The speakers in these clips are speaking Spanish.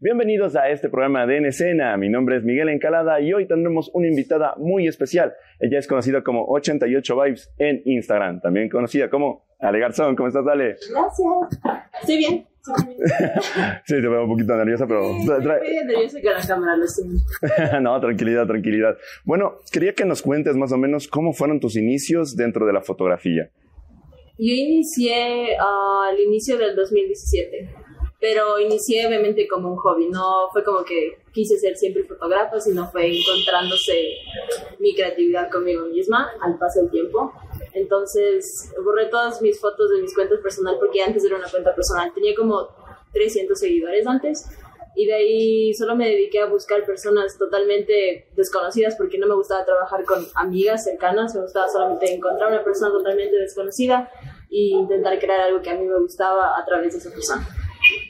Bienvenidos a este programa de En Escena. Mi nombre es Miguel Encalada y hoy tendremos una invitada muy especial. Ella es conocida como 88 Vibes en Instagram, también conocida como Ale Garzón. ¿Cómo estás, Ale? Gracias. Estoy bien. sí, te veo un poquito nerviosa, pero... Estoy nerviosa la cámara, lo no, tranquilidad, tranquilidad. Bueno, quería que nos cuentes más o menos cómo fueron tus inicios dentro de la fotografía. Yo inicié uh, al inicio del 2017 pero inicié obviamente como un hobby, no fue como que quise ser siempre fotógrafa, sino fue encontrándose mi creatividad conmigo misma al paso del tiempo. Entonces borré todas mis fotos de mis cuentas personales porque antes era una cuenta personal, tenía como 300 seguidores antes y de ahí solo me dediqué a buscar personas totalmente desconocidas porque no me gustaba trabajar con amigas cercanas, me gustaba solamente encontrar una persona totalmente desconocida e intentar crear algo que a mí me gustaba a través de esa persona.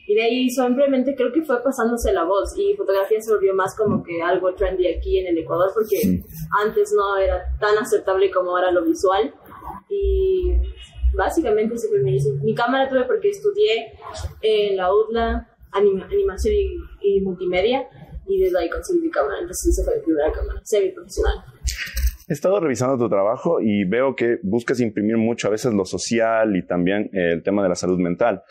Y de ahí simplemente creo que fue pasándose la voz y fotografía se volvió más como que algo trendy aquí en el Ecuador porque antes no era tan aceptable como ahora lo visual. Y básicamente ese fue mi Mi cámara tuve porque estudié en la UDLA animación y, multimedia y desde ahí conseguí mi cámara. Entonces esa fue mi primera cámara, semi profesional. He estado revisando tu trabajo y veo que buscas imprimir mucho a veces lo social y también eh, el tema de la salud mental.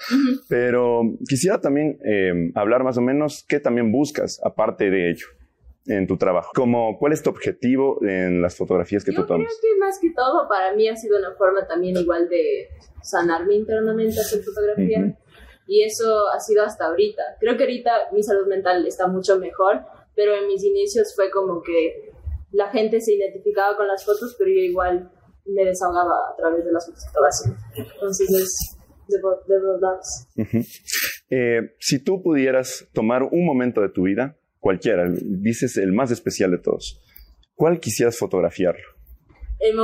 Pero quisiera también eh, hablar más o menos qué también buscas aparte de ello en tu trabajo. Como, ¿Cuál es tu objetivo en las fotografías que tú tomas? Creo que más que todo para mí ha sido una forma también igual de sanarme internamente hacer fotografía. Y eso ha sido hasta ahorita. Creo que ahorita mi salud mental está mucho mejor, pero en mis inicios fue como que la gente se identificaba con las fotos, pero yo igual me desahogaba a través de las fotos que estaba haciendo. Entonces es de, de dos lados. Eh, si tú pudieras tomar un momento de tu vida, cualquiera, dices el más especial de todos, ¿cuál quisieras fotografiar? El,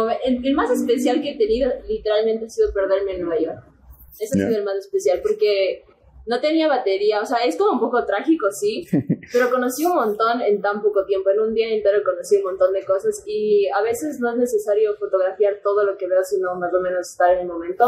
el, más especial que he tenido literalmente ha sido perderme en Nueva York. Ese ha sido el más especial porque no tenía batería, o sea, es como un poco trágico, sí, pero conocí un montón en tan poco tiempo, en un día entero conocí un montón de cosas y a veces no es necesario fotografiar todo lo que veo, sino más o menos estar en el momento.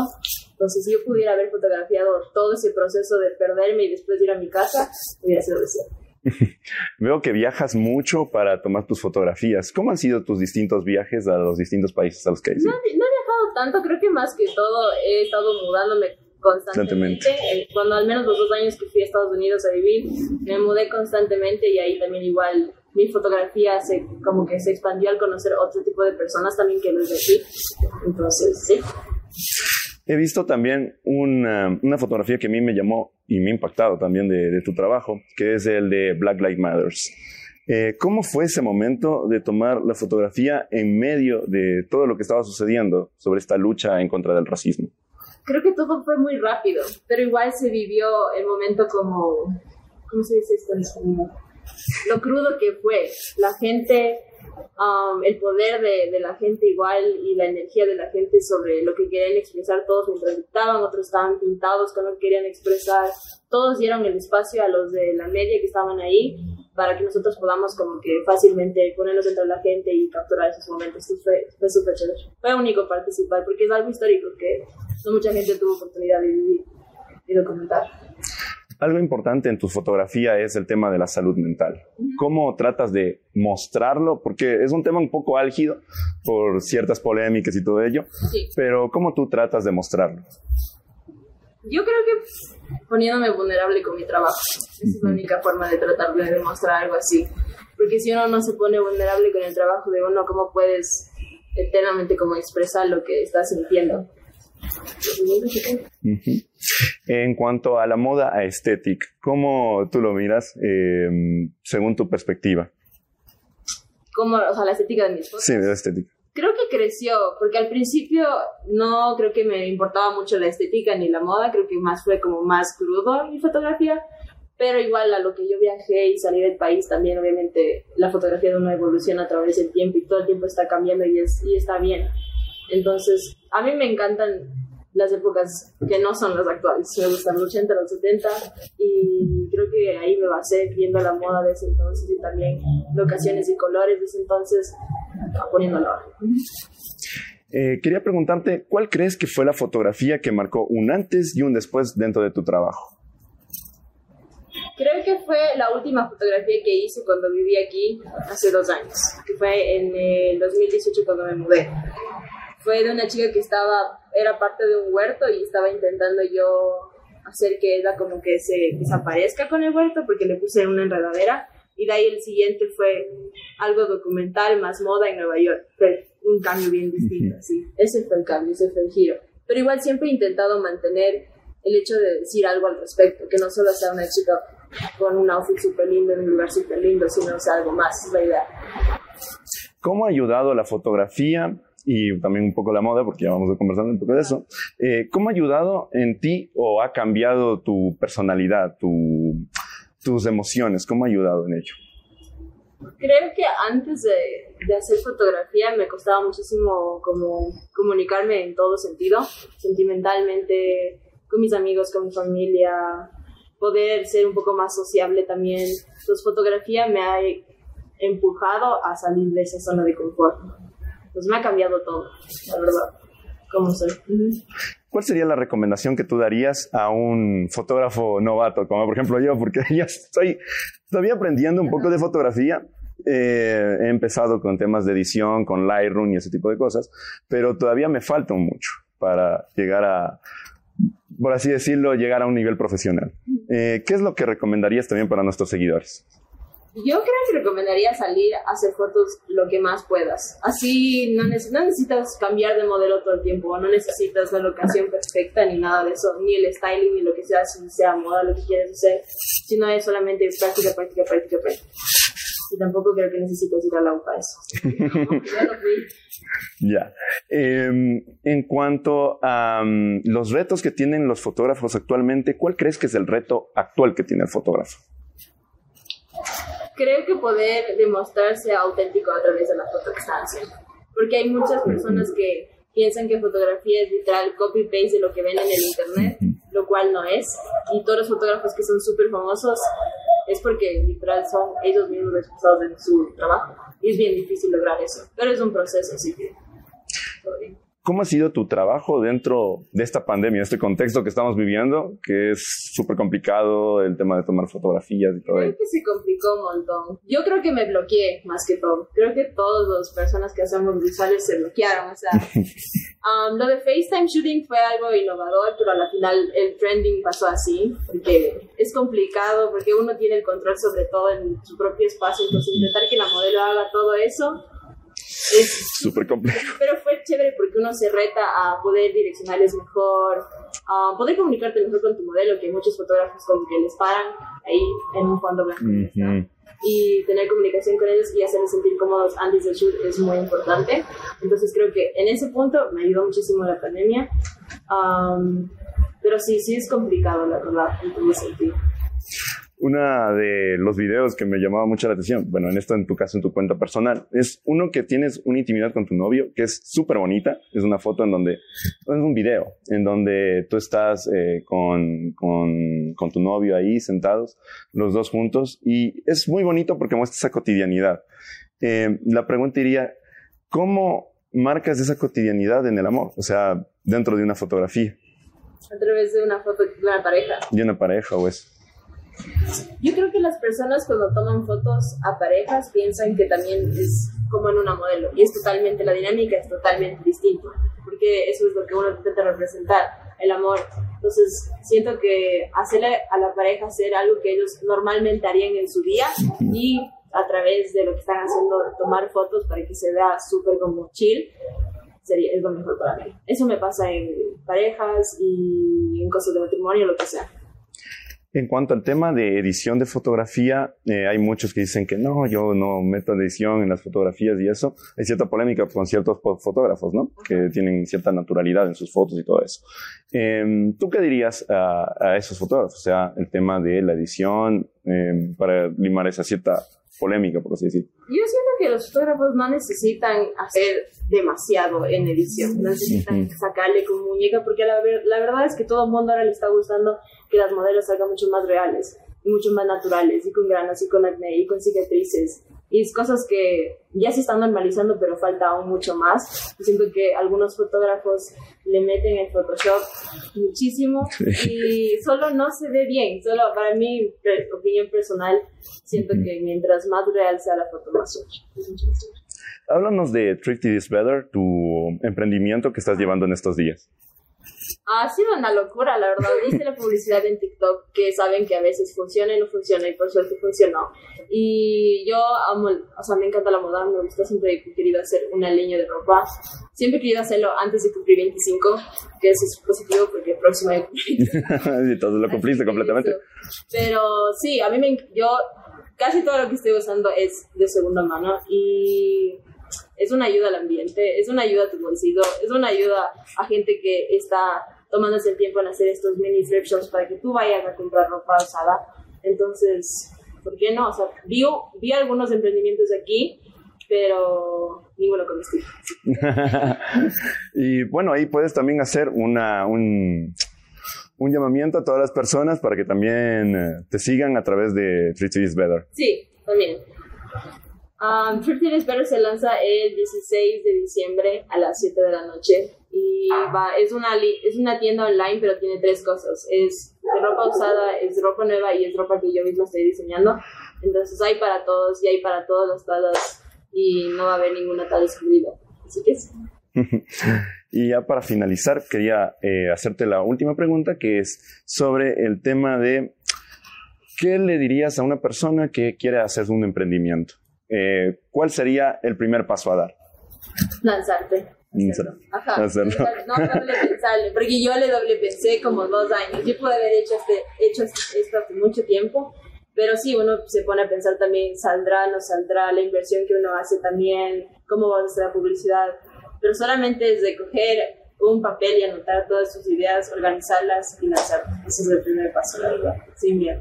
Entonces, si yo pudiera haber fotografiado todo ese proceso de perderme y después ir a mi casa, hubiera sido deseado. Veo que viajas mucho para tomar tus fotografías. ¿Cómo han sido tus distintos viajes a los distintos países a los que has ido? No, no he viajado tanto, creo que más que todo he estado mudándome constantemente. Eh, cuando al menos los dos años que fui a Estados Unidos a vivir, me mudé constantemente y ahí también igual mi fotografía se como que se expandió al conocer otro tipo de personas también que no es de aquí. Entonces, sí. He visto también una, una, fotografía que a mí me llamó y me ha impactado también de, de tu trabajo, que es el de Black Lives Matters. Eh, ¿Cómo fue ese momento de tomar la fotografía en medio de todo lo que estaba sucediendo sobre esta lucha en contra del racismo? Creo que todo fue muy rápido, pero igual se vivió el momento como, ¿cómo se dice esto? Lo crudo que fue. La gente, um, el poder de, la gente igual y la energía de la gente sobre lo que querían expresar todos mientras dictaban, otros estaban pintados con lo que querían expresar. Todos dieron el espacio a los de la media que estaban ahí para que nosotros podamos como que fácilmente ponernos entre la gente y capturar esos momentos. fue, fue súper chévere. Fue único participar porque es algo histórico que no mucha gente tuvo oportunidad de vivir y documentar. Algo importante en tu fotografía es el tema de la salud mental. ¿Cómo tratas de mostrarlo? Porque es un tema un poco álgido por ciertas polémicas y todo ello. Sí. Pero ¿cómo tú tratas de mostrarlo? Yo creo que poniéndome vulnerable con mi trabajo. Esa es la única forma de tratar de demostrar algo así. Porque si uno no se pone vulnerable con el trabajo de uno, ¿cómo puedes eternamente como expresar lo que estás sintiendo? En cuanto a la moda estética, ¿cómo tú lo miras em, según tu perspectiva? ¿Cómo, o sea, la estética de mis fotos? Sí, la estética. Creo que creció, porque al principio no creo que me importaba mucho la estética ni la moda, creo que más fue como más crudo mi fotografía, pero igual a lo que yo viajé y salí del país también, obviamente la fotografía de una evolución a través del tiempo y todo el tiempo está cambiando y, es, y está bien. Entonces, a mí me encantan las épocas que no son las actuales. Me gustan los 80, los 70 y creo que ahí me basé viendo la moda de ese entonces y también locaciones y colores de ese entonces poniéndolo. Eh, quería preguntarte, ¿cuál crees que fue la fotografía que marcó un antes y un después dentro de tu trabajo? Creo que fue la última fotografía que hice cuando viví aquí hace dos años, que fue en el 2018 cuando me mudé. Fue de una chica que estaba, era parte de un huerto y estaba intentando yo hacer que ella como que se desaparezca con el huerto porque le puse una enredadera y de ahí el siguiente fue algo documental más moda en Nueva York. Fue un cambio bien distinto, sí. Ese fue el cambio, ese fue el giro. Pero igual siempre he intentado mantener el hecho de decir algo al respecto, que no solo sea una chica con un outfit súper lindo en un lugar súper lindo, sino sea algo más, es la idea. ¿Cómo ha ayudado la fotografía y también un poco la moda, porque ya vamos a conversar un poco de eso. Eh, ¿Cómo ha ayudado en ti o ha cambiado tu personalidad, tu, tus emociones? ¿Cómo ha ayudado en ello? Creo que antes de, hacer fotografía me costaba muchísimo como comunicarme en todo sentido, sentimentalmente, con mis amigos, con mi familia, poder ser un poco más sociable también. Entonces fotografía me ha empujado a salir de esa zona de confort. Pues me ha cambiado todo, la verdad, como soy. ¿Cuál sería la recomendación que tú darías a un fotógrafo novato, como por ejemplo yo, porque yo estoy todavía aprendiendo un poco de fotografía? Eh, he empezado con temas de edición, con Lightroom y ese tipo de cosas, pero todavía me falta mucho para llegar a, por así decirlo, llegar a un nivel profesional. Eh, ¿Qué es lo que recomendarías también para nuestros seguidores? Yo creo que recomendaría salir a hacer fotos lo que más puedas. Así no, necesitas cambiar de modelo todo el tiempo, no necesitas la locación perfecta ni nada de eso, ni el styling ni lo que sea, si sea moda, lo que quieres hacer, sino es solamente práctica, práctica, práctica, práctica. Y tampoco creo que necesites ir a la UPA eso. ya. Em, en cuanto a um, los retos que tienen los fotógrafos actualmente, ¿cuál crees que es el reto actual que tiene el fotógrafo? Creo que poder demostrarse auténtico a través de la foto que están haciendo. Porque hay muchas personas que piensan que fotografía es literal copy-paste de lo que ven en el internet, lo cual no es. Y todos los fotógrafos que son súper famosos es porque literal son ellos mismos responsables de su trabajo. Y es bien difícil lograr eso. Pero es un proceso, así que todo bien. ¿Cómo ha sido tu trabajo dentro de esta pandemia, este contexto que estamos viviendo, que es súper complicado, el tema de tomar fotografías y todo Creo que se complicó un montón. Yo creo que me bloqueé más que todo. Creo que todas las personas que hacemos visuales se bloquearon. O sea, um, lo de FaceTime shooting fue algo innovador, pero al final el trending pasó así, porque es complicado, porque uno tiene el control sobre todo en su propio espacio, entonces intentar que la modelo haga todo eso es súper complejo. Pero fue chévere porque uno se reta a poder direccionarles mejor, a poder comunicarte mejor con tu modelo, que muchos fotógrafos como que les paran ahí en un fondo blanco. Y tener comunicación con ellos y hacerles sentir cómodos antes del shoot es muy importante. Entonces creo que en ese punto me ayudó muchísimo la pandemia. pero sí, sí es complicado, la verdad, en todo sentido una de los videos que me llamaba mucho la atención, bueno, en esto en tu caso, en tu cuenta personal, es uno que tienes una intimidad con tu novio, que es súper bonita, es una foto en donde, es un video, en donde tú estás eh, con, con, con, tu novio ahí sentados, los dos juntos, y es muy bonito porque muestra esa cotidianidad. Eh, la pregunta iría, ¿cómo marcas esa cotidianidad en el amor? O sea, dentro de una fotografía. A través de una foto de una pareja. De una pareja o eso. Yo creo que las personas cuando toman fotos a parejas piensan que también es como en una modelo y es totalmente, la dinámica es totalmente distinta, porque eso es lo que uno intenta representar, el amor. Entonces, siento que hacerle a la pareja hacer algo que ellos normalmente harían en su día y a través de lo que están haciendo, tomar fotos para que se vea súper como chill, sería, es lo mejor para mí. Eso me pasa en parejas y en cosas de matrimonio, lo que sea. En cuanto al tema de edición de fotografía, eh, hay muchos que dicen que no, yo no meto edición en las fotografías y eso. Hay cierta polémica con ciertos fotógrafos, ¿no? Que tienen cierta naturalidad en sus fotos y todo eso. Em, ¿Tú qué dirías a, esos fotógrafos? O sea, el tema de la edición em, para limar esa cierta polémica, por así decirlo. Yo siento que los fotógrafos no necesitan hacer demasiado en edición, no necesitan sacarle con muñeca, porque la, la verdad es que todo el mundo ahora le está gustando que las modelos salgan mucho más reales y mucho más naturales y con granos y con acné y con cicatrices y es cosas que ya se están normalizando, pero falta aún mucho más. siento que algunos fotógrafos le meten el Photoshop muchísimo y solo no se ve bien. Solo para mi opinión personal, siento que mientras más real sea la foto, más Háblanos de Thrifty Is Better, tu emprendimiento que estás llevando en estos días. Ha sido una locura, la verdad. Hice la publicidad en TikTok, que saben que a veces funciona y no funciona, y por suerte funcionó. Y yo amo, o sea, me encanta la moda, me gusta, siempre he querido hacer una línea de ropa. Siempre he querido hacerlo antes de cumplir 25, que eso es positivo porque el próximo año todo lo cumpliste completamente. Pero sí, a mí me, yo casi todo lo que estoy usando es de segunda mano y es una ayuda al ambiente, es una ayuda a tu bolsillo, es una ayuda a gente que está tomándose el tiempo en hacer estos mini thrift shops para que tú vayas a comprar ropa usada. Entonces, ¿por qué no? O sea, vi, vi algunos emprendimientos aquí, pero ninguno comestible. y bueno, ahí puedes también hacer una, un, un llamamiento a todas las personas para que también eh, te sigan a través de Treat is Better. Sí, también. Um, is Better se lanza el 16 de diciembre a las 7 de la noche y va, es, una, es una tienda online pero tiene tres cosas. Es ropa usada, es ropa nueva y es ropa que yo misma estoy diseñando. Entonces hay para todos y hay para todas las tallas y no va a haber ninguna talla excluida. Así que sí. y ya para finalizar, quería eh, hacerte la última pregunta que es sobre el tema de ¿qué le dirías a una persona que quiere hacer un emprendimiento? Eh, ¿cuál sería el primer paso a dar? Lanzarte. Ajá. Hacerlo. No doble pensarle, porque yo le doble pensé como dos años. Yo pude haber hecho, este, hecho esto hace mucho tiempo, pero sí, uno se pone a pensar también, ¿saldrá, no saldrá? La inversión que uno hace también, ¿cómo va a ser la publicidad? Pero solamente es de coger un papel y anotar todas sus ideas, organizarlas y lanzar. Ese es el primer paso, la verdad, sin miedo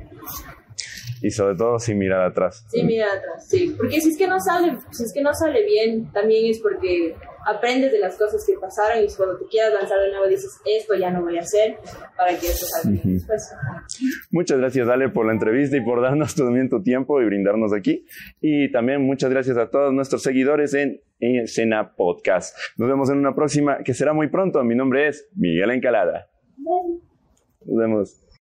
y sobre todo sin mirar atrás. Sin mirar atrás, sí. Porque si es que no sale, si es que no sale bien, también es porque aprendes de las cosas que pasaron y cuando te quieras lanzar de nuevo dices, esto ya no voy a hacer para que esto salga bien Muchas gracias, Dale, por la entrevista y por darnos también tu tiempo y brindarnos aquí. Y también muchas gracias a todos nuestros seguidores en, en Escena Podcast. Nos vemos en una próxima que será muy pronto. Mi nombre es Miguel Encalada. Nos vemos.